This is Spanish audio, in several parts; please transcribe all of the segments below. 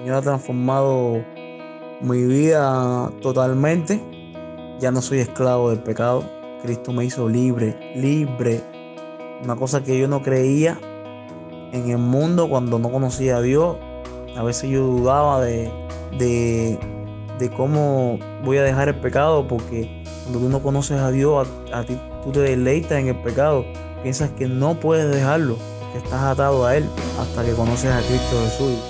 Señor ha transformado mi vida totalmente. Ya no soy esclavo del pecado. Cristo me hizo libre, libre. Una cosa que yo no creía en el mundo cuando no conocía a Dios. A veces yo dudaba de, de, de cómo voy a dejar el pecado porque cuando tú no conoces a Dios, a, ti tú te deleitas en el pecado. Piensas que no puedes dejarlo, que estás atado a Él hasta que conoces a Cristo Jesús.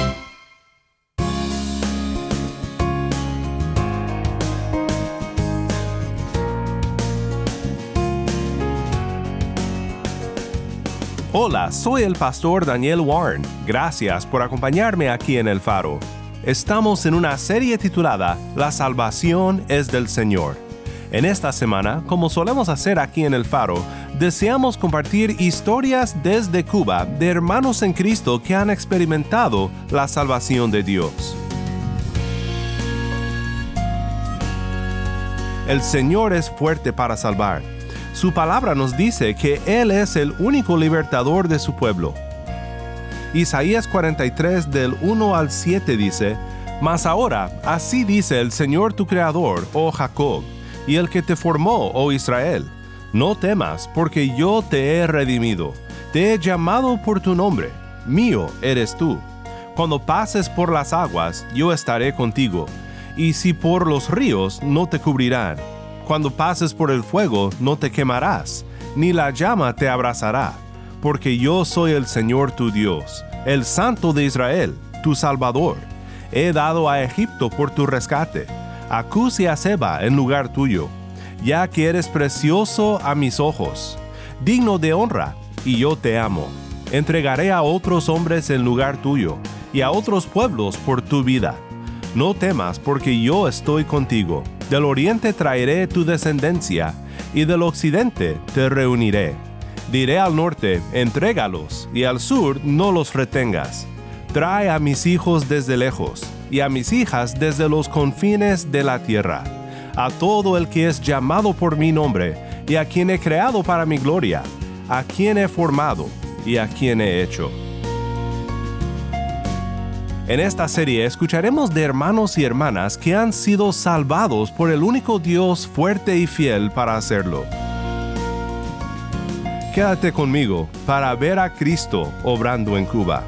Hola, soy el pastor Daniel Warren. Gracias por acompañarme aquí en El Faro. Estamos en una serie titulada La salvación es del Señor. En esta semana, como solemos hacer aquí en El Faro, deseamos compartir historias desde Cuba de hermanos en Cristo que han experimentado la salvación de Dios. El Señor es fuerte para salvar su palabra nos dice que Él es el único libertador de su pueblo. Isaías 43 del 1 al 7 dice, Mas ahora, así dice el Señor tu Creador, oh Jacob, y el que te formó, oh Israel, no temas, porque yo te he redimido, te he llamado por tu nombre, mío eres tú. Cuando pases por las aguas, yo estaré contigo, y si por los ríos, no te cubrirán cuando pases por el fuego no te quemarás, ni la llama te abrazará, porque yo soy el Señor tu Dios, el Santo de Israel, tu Salvador. He dado a Egipto por tu rescate, a Cus y a Seba en lugar tuyo, ya que eres precioso a mis ojos, digno de honra, y yo te amo. Entregaré a otros hombres en lugar tuyo, y a otros pueblos por tu vida. No temas, porque yo estoy contigo del oriente traeré tu descendencia, y del occidente te reuniré. Diré al norte, entrégalos, y al sur, no los retengas. Trae a mis hijos desde lejos, y a mis hijas desde los confines de la tierra. A todo el que es llamado por mi nombre, y a quien he creado para mi gloria, a quien he formado, y a quien he hecho. En esta serie escucharemos de hermanos y hermanas que han sido salvados por el único Dios fuerte y fiel para hacerlo. Quédate conmigo para ver a Cristo obrando en Cuba.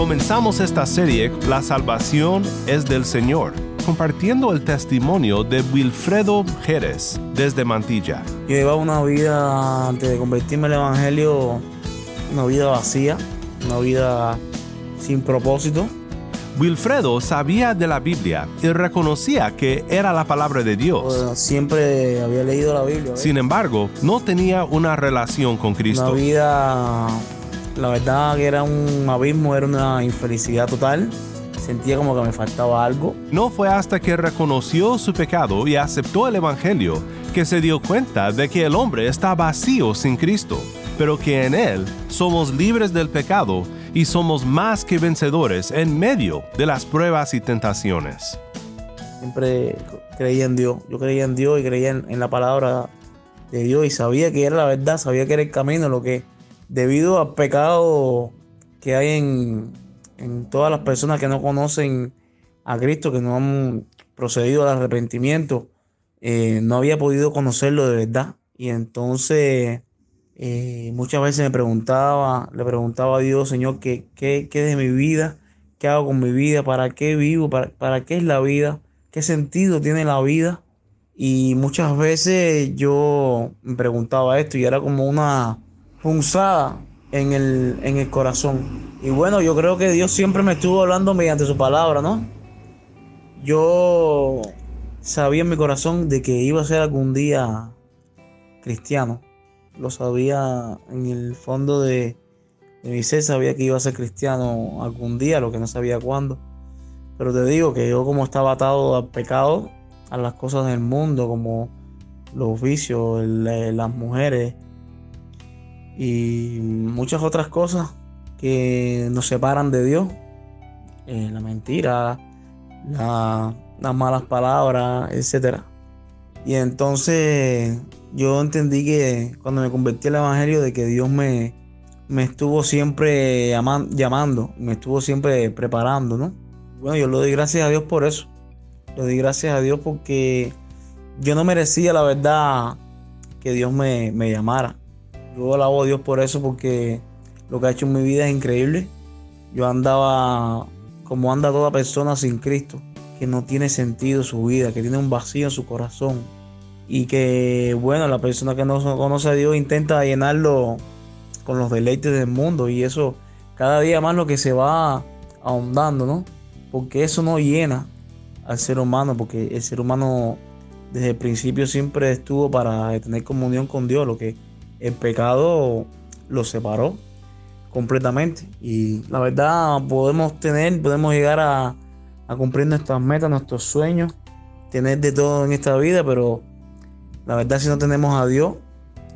Comenzamos esta serie La salvación es del Señor, compartiendo el testimonio de Wilfredo Jerez desde Mantilla. Yo llevaba una vida, antes de convertirme al Evangelio, una vida vacía, una vida sin propósito. Wilfredo sabía de la Biblia y reconocía que era la palabra de Dios. siempre había leído la Biblia. Sin embargo, no tenía una relación con Cristo. Una vida la verdad que era un abismo, era una infelicidad total. Sentía como que me faltaba algo. No fue hasta que reconoció su pecado y aceptó el Evangelio que se dio cuenta de que el hombre está vacío sin Cristo, pero que en Él somos libres del pecado y somos más que vencedores en medio de las pruebas y tentaciones. Siempre creía en Dios, yo creía en Dios y creía en, en la palabra de Dios y sabía que era la verdad, sabía que era el camino, lo que debido al pecado que hay en, todas las personas que no conocen a Cristo, que no han procedido al arrepentimiento, eh, no había podido conocerlo de verdad. Y entonces eh, muchas veces me preguntaba, le preguntaba a Dios, Señor, ¿qué, qué, qué de mi vida? ¿Qué hago con mi vida? ¿Para qué vivo? ¿Para, para qué es la vida? ¿Qué sentido tiene la vida? Y muchas veces yo me preguntaba esto y era como una punzada en el, en el corazón. Y bueno, yo creo que Dios siempre me estuvo hablando mediante su palabra, ¿no? Yo sabía en mi corazón de que iba a ser algún día cristiano. Lo sabía en el fondo de, mi ser, sabía que iba a ser cristiano algún día, lo que no sabía cuándo. Pero te digo que yo como estaba atado al pecado, a las cosas del mundo, como los vicios, las mujeres y muchas otras cosas que nos separan de Dios, eh, la mentira, las malas palabras, etc. Y entonces yo entendí que cuando me convertí al Evangelio de que Dios me, me estuvo siempre llamando, me estuvo siempre preparando, ¿no? Bueno, yo le doy gracias a Dios por eso. Le doy gracias a Dios porque yo no merecía la verdad que Dios me, me llamara. Yo alabo a Dios por eso porque lo que ha hecho en mi vida es increíble. Yo andaba como anda toda persona sin Cristo, que no tiene sentido su vida, que tiene un vacío en su corazón. Y que, bueno, la persona que no conoce a Dios intenta llenarlo con los deleites del mundo. Y eso cada día más lo que se va ahondando, ¿no? Porque eso no llena al ser humano, porque el ser humano desde el principio siempre estuvo para tener comunión con Dios, lo que el pecado lo separó completamente. Y la verdad podemos tener, podemos llegar a, cumplir nuestras metas, nuestros sueños, tener de todo en esta vida, pero la verdad si no tenemos a Dios,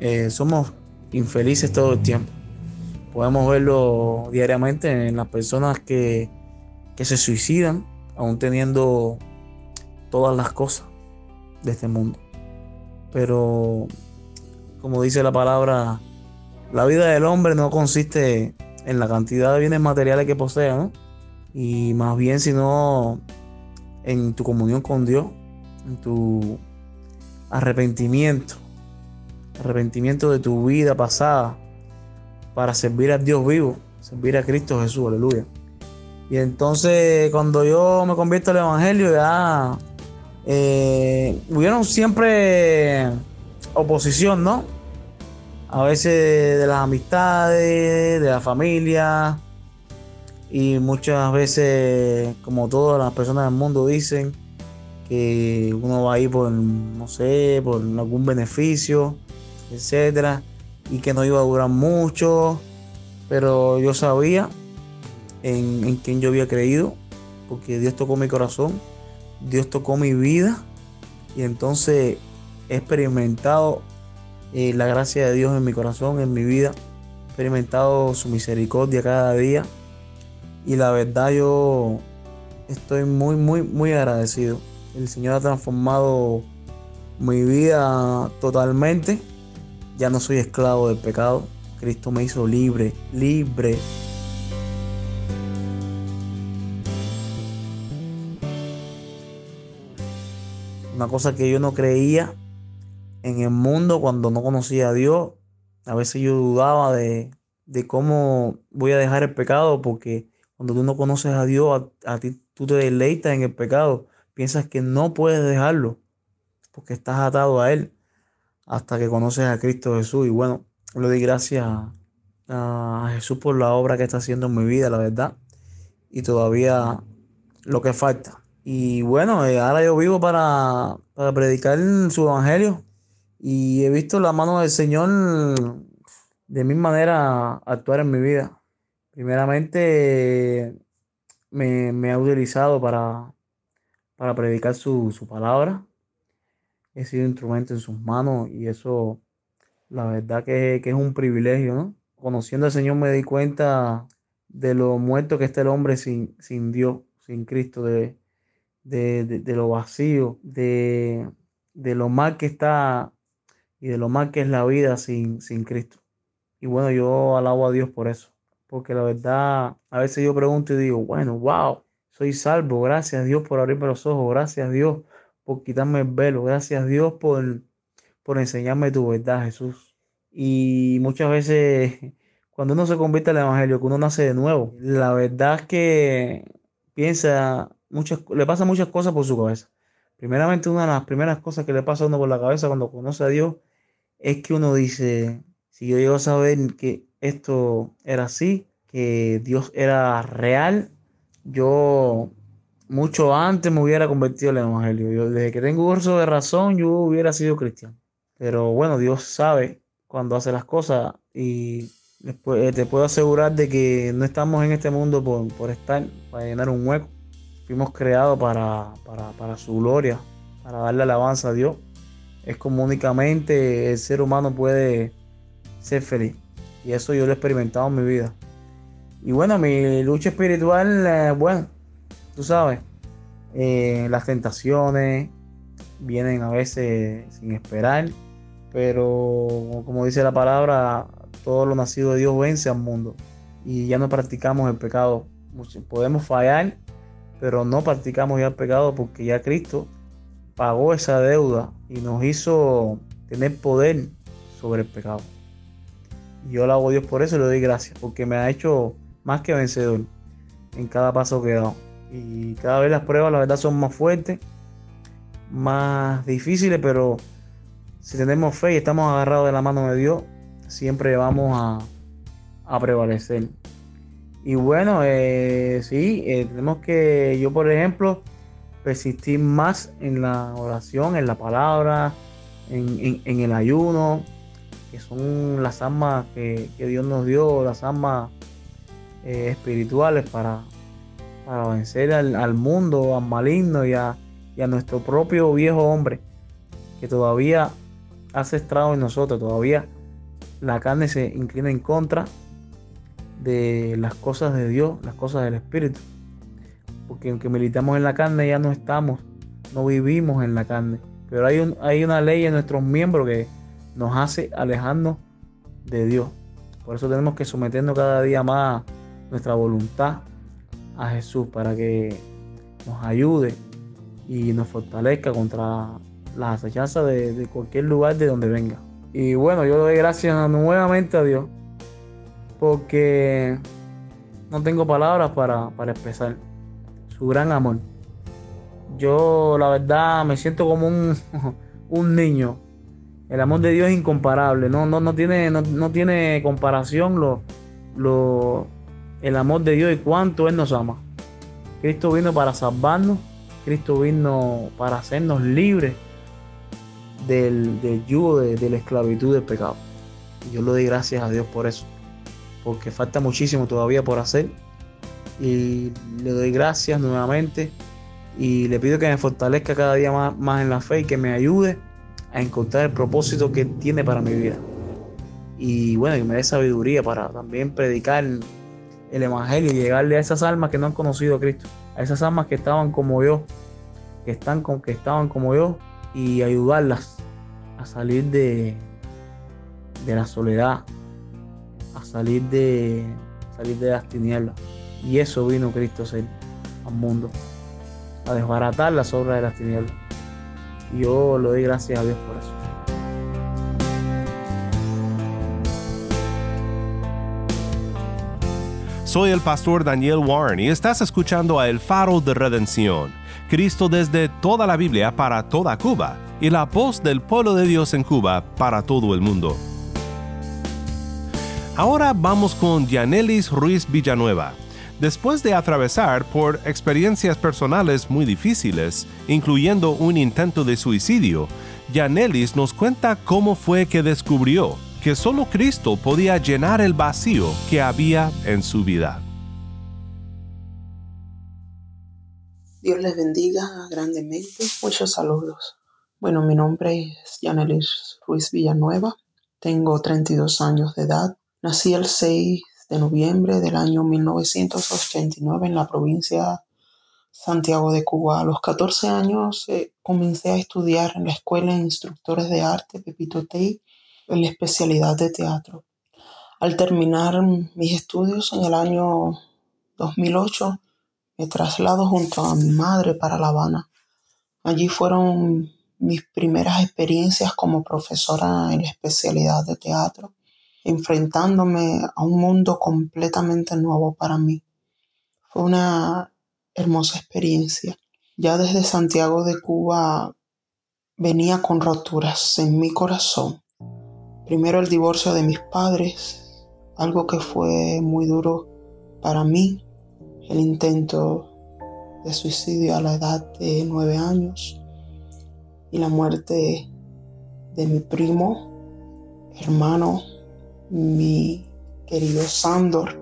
eh, somos infelices todo el tiempo. Podemos verlo diariamente en las personas que, que se suicidan, aún teniendo todas las cosas de este mundo. Pero, como dice la palabra, la vida del hombre no consiste en la cantidad de bienes materiales que posea, ¿no? Y más bien, sino en tu comunión con Dios, en tu arrepentimiento, arrepentimiento de tu vida pasada para servir a Dios vivo, servir a Cristo Jesús, aleluya. Y entonces cuando yo me convierto al Evangelio ya eh, hubieron siempre oposición, ¿no? A veces de las amistades, de la familia y muchas veces, como todas las personas del mundo dicen, que uno va a ir por, no sé, por algún beneficio, etcétera, y que no iba a durar mucho, pero yo sabía en, en quien yo había creído, porque Dios tocó mi corazón, Dios tocó mi vida, y entonces he experimentado eh, la gracia de Dios en mi corazón, en mi vida, he experimentado su misericordia cada día, y la verdad yo estoy muy, muy, muy agradecido. El Señor ha transformado mi vida totalmente. Ya no soy esclavo del pecado. Cristo me hizo libre, libre. Una cosa que yo no creía en el mundo cuando no conocía a Dios. A veces yo dudaba de, cómo voy a dejar el pecado porque cuando tú no conoces a Dios, a, a ti tú te deleitas en el pecado piensas que no puedes dejarlo porque estás atado a Él hasta que conoces a Cristo Jesús. Y bueno, le doy gracias a Jesús por la obra que está haciendo en mi vida, la verdad. Y todavía lo que falta. Y bueno, eh, ahora yo vivo para, para predicar su evangelio. Y he visto la mano del Señor de mi manera actuar en mi vida. Primeramente me, me ha utilizado para, para predicar su, palabra. He sido instrumento en sus manos y eso, la verdad que, es un privilegio, ¿no? Conociendo al Señor me di cuenta de lo muerto que está el hombre sin, sin Dios, sin Cristo, de, de, lo vacío, de, lo mal que está y de lo mal que es la vida sin, sin Cristo. Y bueno, yo alabo a Dios por eso, porque la verdad, a veces yo pregunto y digo, bueno, wow, soy salvo. Gracias a Dios por abrirme los ojos. Gracias a Dios por quitarme el velo. Gracias a Dios por, por enseñarme tu verdad, Jesús. Y muchas veces cuando uno se convierte al Evangelio, que uno nace de nuevo, la verdad es que piensa muchas, le pasa muchas cosas por su cabeza. Primeramente, una de las primeras cosas que le pasa a uno por la cabeza cuando conoce a Dios es que uno dice, si yo llego a saber que esto era así, que Dios era real, yo mucho antes me hubiera convertido al Evangelio. Yo, desde que tengo uso de razón, yo hubiera sido cristiano. Pero bueno, Dios sabe cuando hace las cosas y después, te puedo asegurar de que no estamos en este mundo por, por estar, para llenar un hueco. Fuimos creados para, para, para su gloria, para darle alabanza a Dios. Es como únicamente el ser humano puede ser feliz. Y eso yo lo he experimentado en mi vida. Y bueno, mi lucha espiritual, eh, bueno, tú sabes, eh, las tentaciones vienen a veces sin esperar, pero como dice la palabra, todo lo nacido de Dios vence al mundo y ya no practicamos el pecado. Podemos fallar, pero no practicamos ya el pecado porque ya Cristo pagó esa deuda y nos hizo tener poder sobre el pecado. Y yo le hago a Dios por eso y le doy gracias, porque me ha hecho más que vencedor en cada paso que he dado. Y cada vez las pruebas, la verdad, son más fuertes, más difíciles, pero si tenemos fe y estamos agarrados de la mano de Dios, siempre vamos a, a prevalecer. Y bueno, eh, sí, eh, tenemos que, yo por ejemplo, persistir más en la oración, en la palabra, en, en, el ayuno, que son las almas que, que Dios nos dio, las almas eh, espirituales para, para vencer al, mundo, al maligno y a, nuestro propio viejo hombre que todavía hace estrago en nosotros, todavía la carne se inclina en contra de las cosas de Dios, las cosas del Espíritu. Porque aunque militamos en la carne ya no estamos, no vivimos en la carne. Pero hay, un, hay una ley en nuestros miembros que nos hace alejarnos de Dios. Por eso tenemos que someternos cada día más nuestra voluntad a Jesús para que nos ayude y nos fortalezca contra las acechanzas de, cualquier lugar de donde venga. Y bueno, yo doy gracias nuevamente a Dios porque no tengo palabras para expresar su gran amor. Yo la verdad me siento como un, un niño. El amor de Dios es incomparable, no, no, no, tiene, no, tiene comparación lo, lo, el amor de Dios y cuánto Él nos ama. Cristo vino para salvarnos, Cristo vino para hacernos libres del, yugo de, la esclavitud del pecado. Yo le doy gracias a Dios por eso, porque falta muchísimo todavía por hacer. Y le doy gracias nuevamente y le pido que me fortalezca cada día más, más en la fe y que me ayude a encontrar el propósito que tiene para mi vida. Y bueno, que me dé sabiduría para también predicar el Evangelio y llegarle a esas almas que no han conocido a Cristo, a esas almas que estaban como yo, que, están con, que estaban como yo, y ayudarlas a salir de, de la soledad, a salir de, salir de las tinieblas. Y eso vino Cristo a hacer al mundo, a desbaratar las obras de las tinieblas. Y yo le doy gracias a Dios por eso. Soy el pastor Daniel Warren y estás escuchando a El Faro de Redención, Cristo desde toda la Biblia para toda Cuba y la voz del pueblo de Dios en Cuba para todo el mundo. Ahora vamos con Dianelis Ruiz Villanueva. Después de atravesar por experiencias personales muy difíciles, incluyendo un intento de suicidio, Yanelis nos cuenta cómo fue que descubrió que solo Cristo podía llenar el vacío que había en su vida. Dios les bendiga grandemente. Muchos saludos. Bueno, mi nombre es Yanelis Ruiz Villanueva. Tengo 32 años de edad. Nací el 6 de noviembre del año 1989 en la provincia Santiago de Cuba. A los 14 años eh, comencé a estudiar en la Escuela de Instructores de Arte Pepito Tei en la especialidad de teatro. Al terminar mis estudios en el año 2008, me traslado junto a mi madre para La Habana. Allí fueron mis primeras experiencias como profesora en la especialidad de teatro. Enfrentándome a un mundo completamente nuevo para mí. Fue una hermosa experiencia. Ya desde Santiago de Cuba venía con roturas en mi corazón. Primero el divorcio de mis padres, algo que fue muy duro para mí, el intento de suicidio a la edad de nueve años y la muerte de mi primo, hermano, mi querido Sandor,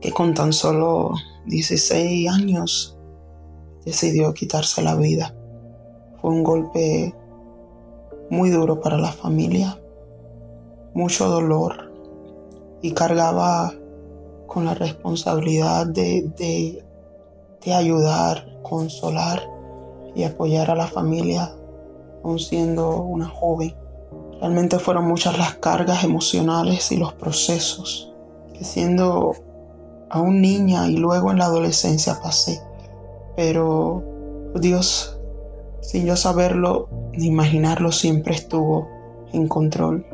que con tan solo 16 años decidió quitarse la vida. Fue un golpe muy duro para la familia, mucho dolor y cargaba con la responsabilidad de, de, de ayudar, consolar y apoyar a la familia, aun siendo una joven. Realmente fueron muchas las cargas emocionales y los procesos que siendo aún niña y luego en la adolescencia pasé. Pero Dios, sin yo saberlo ni imaginarlo, siempre estuvo en control.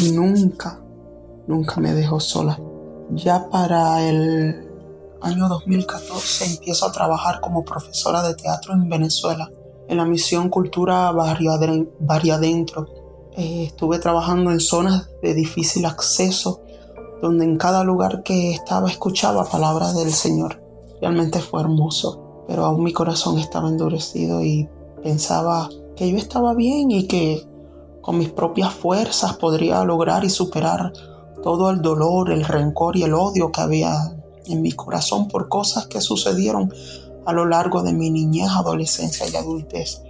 Y nunca, nunca me dejó sola. Ya para el año 2014 empiezo a trabajar como profesora de teatro en Venezuela, en la misión Cultura Barrio, Adentro. Eh, estuve trabajando en zonas de difícil acceso, donde en cada lugar que estaba escuchaba palabras del Señor. Realmente fue hermoso, pero aún mi corazón estaba endurecido y pensaba que yo estaba bien y que con mis propias fuerzas podría lograr y superar todo el dolor, el rencor y el odio que había en mi corazón por cosas que sucedieron a lo largo de mi niñez, adolescencia y adultez,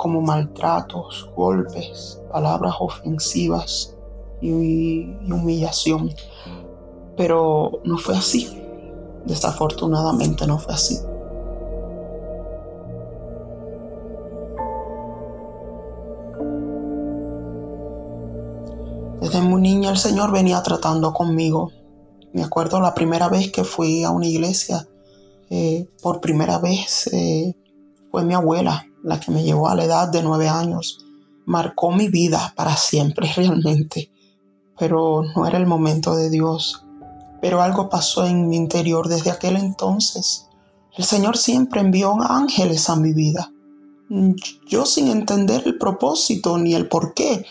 como maltratos, golpes, palabras ofensivas y, humillación. Pero no fue así. Desafortunadamente no fue así. Desde muy niña el Señor venía tratando conmigo me acuerdo la primera vez que fui a una iglesia, eh, por primera vez eh, fue mi abuela la que me llevó a la edad de nueve años. Marcó mi vida para siempre realmente, pero no era el momento de Dios. Pero algo pasó en mi interior desde aquel entonces. El Señor siempre envió ángeles a mi vida. Yo sin entender el propósito ni el por qué,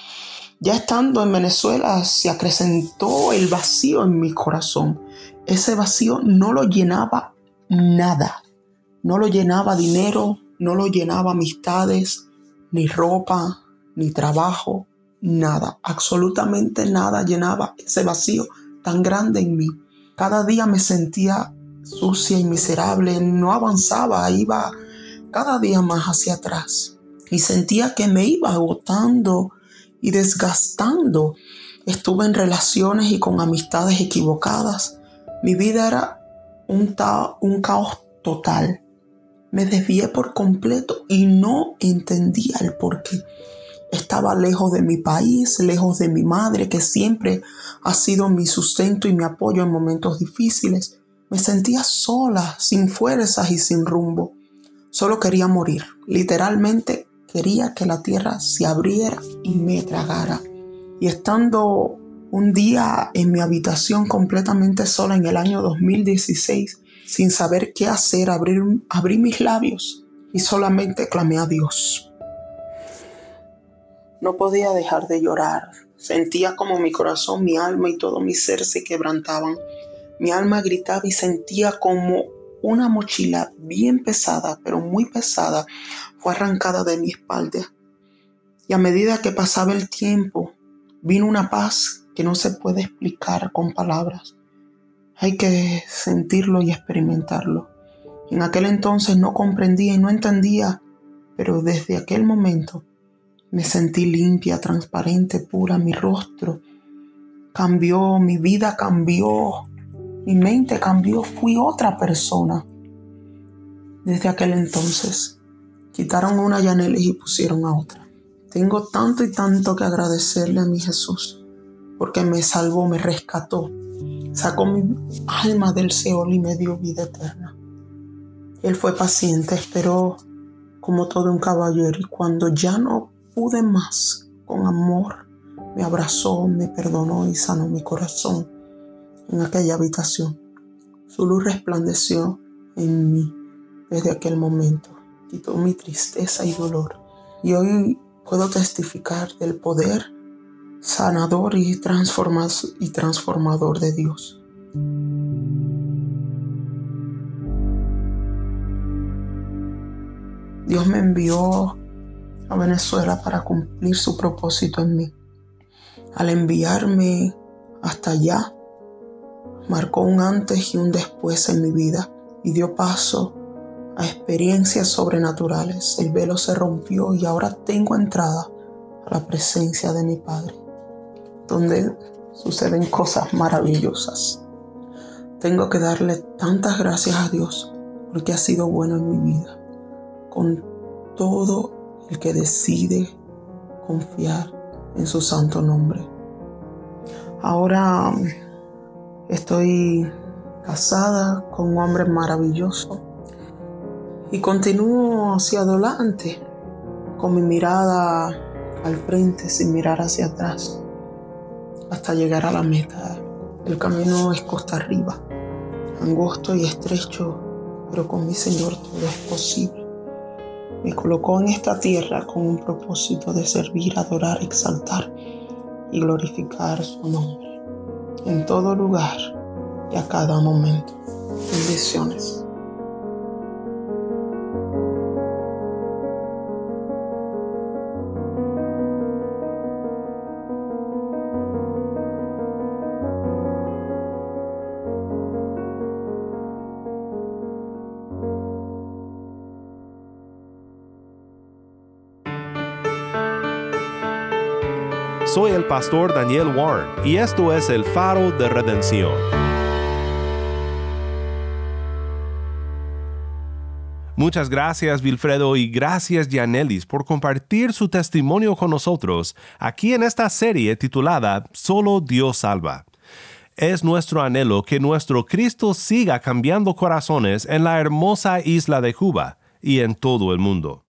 ya estando en Venezuela se acrecentó el vacío en mi corazón. Ese vacío no lo llenaba nada. No lo llenaba dinero, no lo llenaba amistades, ni ropa, ni trabajo, nada. Absolutamente nada llenaba ese vacío tan grande en mí. Cada día me sentía sucia y miserable, no avanzaba, iba cada día más hacia atrás. Y sentía que me iba agotando y desgastando. Estuve en relaciones y con amistades equivocadas. Mi vida era un, caos total. Me desvié por completo y no entendía el por qué. Estaba lejos de mi país, lejos de mi madre, que siempre ha sido mi sustento y mi apoyo en momentos difíciles. Me sentía sola, sin fuerzas y sin rumbo. Solo quería morir. Literalmente quería que la tierra se abriera y me tragara. Y estando un día en mi habitación completamente sola en el año 2016, sin saber qué hacer, abrí, mis labios y solamente clamé a Dios. No podía dejar de llorar. Sentía como mi corazón, mi alma y todo mi ser se quebrantaban. Mi alma gritaba y sentía como una mochila bien pesada, pero muy pesada, fue arrancada de mi espalda. Y a medida que pasaba el tiempo, vino una paz que no se puede explicar con palabras. Hay que sentirlo y experimentarlo. En aquel entonces no comprendía y no entendía, pero desde aquel momento me sentí limpia, transparente, pura, mi rostro cambió, mi vida cambió, mi mente cambió, fui otra persona. Desde aquel entonces quitaron una Yanelis y pusieron a otra. Tengo tanto y tanto que agradecerle a mi Jesús, porque me salvó, me rescató, sacó mi alma del Seol y me dio vida eterna. Él fue paciente, esperó como todo un caballero y cuando ya no pude más con amor, me abrazó, me perdonó y sanó mi corazón en aquella habitación. Su luz resplandeció en mí desde aquel momento, quitó mi tristeza y dolor. Y hoy puedo testificar del poder sanador y, y transformador de Dios. Dios me envió a Venezuela para cumplir su propósito en mí. Al enviarme hasta allá, marcó un antes y un después en mi vida y dio paso a experiencias sobrenaturales. El velo se rompió y ahora tengo entrada a la presencia de mi Padre, donde suceden cosas maravillosas. Tengo que darle tantas gracias a Dios porque ha sido bueno en mi vida, con todo el que decide confiar en su santo nombre. Ahora estoy casada con un hombre maravilloso y continúo hacia adelante con mi mirada al frente sin mirar hacia atrás hasta llegar a la meta. El camino es costa arriba, angosto y estrecho, pero con mi Señor todo es posible. Me colocó en esta tierra con un propósito de servir, adorar, exaltar y glorificar su nombre en todo lugar y a cada momento. Bendiciones. Soy el pastor Daniel Warren y esto es el faro de redención. Muchas gracias Wilfredo y gracias Janelis por compartir su testimonio con nosotros aquí en esta serie titulada Solo Dios salva. Es nuestro anhelo que nuestro Cristo siga cambiando corazones en la hermosa isla de Cuba y en todo el mundo.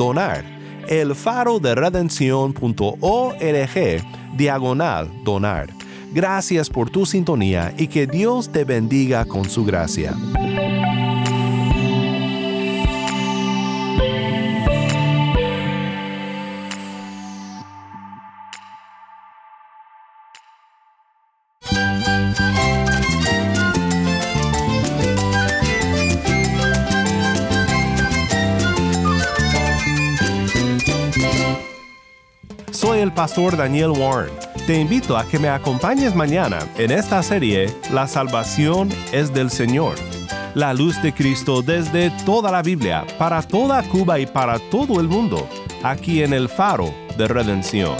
donar. El faro de redención.org diagonal donar. Gracias por tu sintonía y que Dios te bendiga con su gracia. Pastor Daniel Warren. Te invito a que me acompañes mañana en esta serie La salvación es del Señor. La luz de Cristo desde toda la Biblia, para toda Cuba y para todo el mundo, aquí en el faro de redención.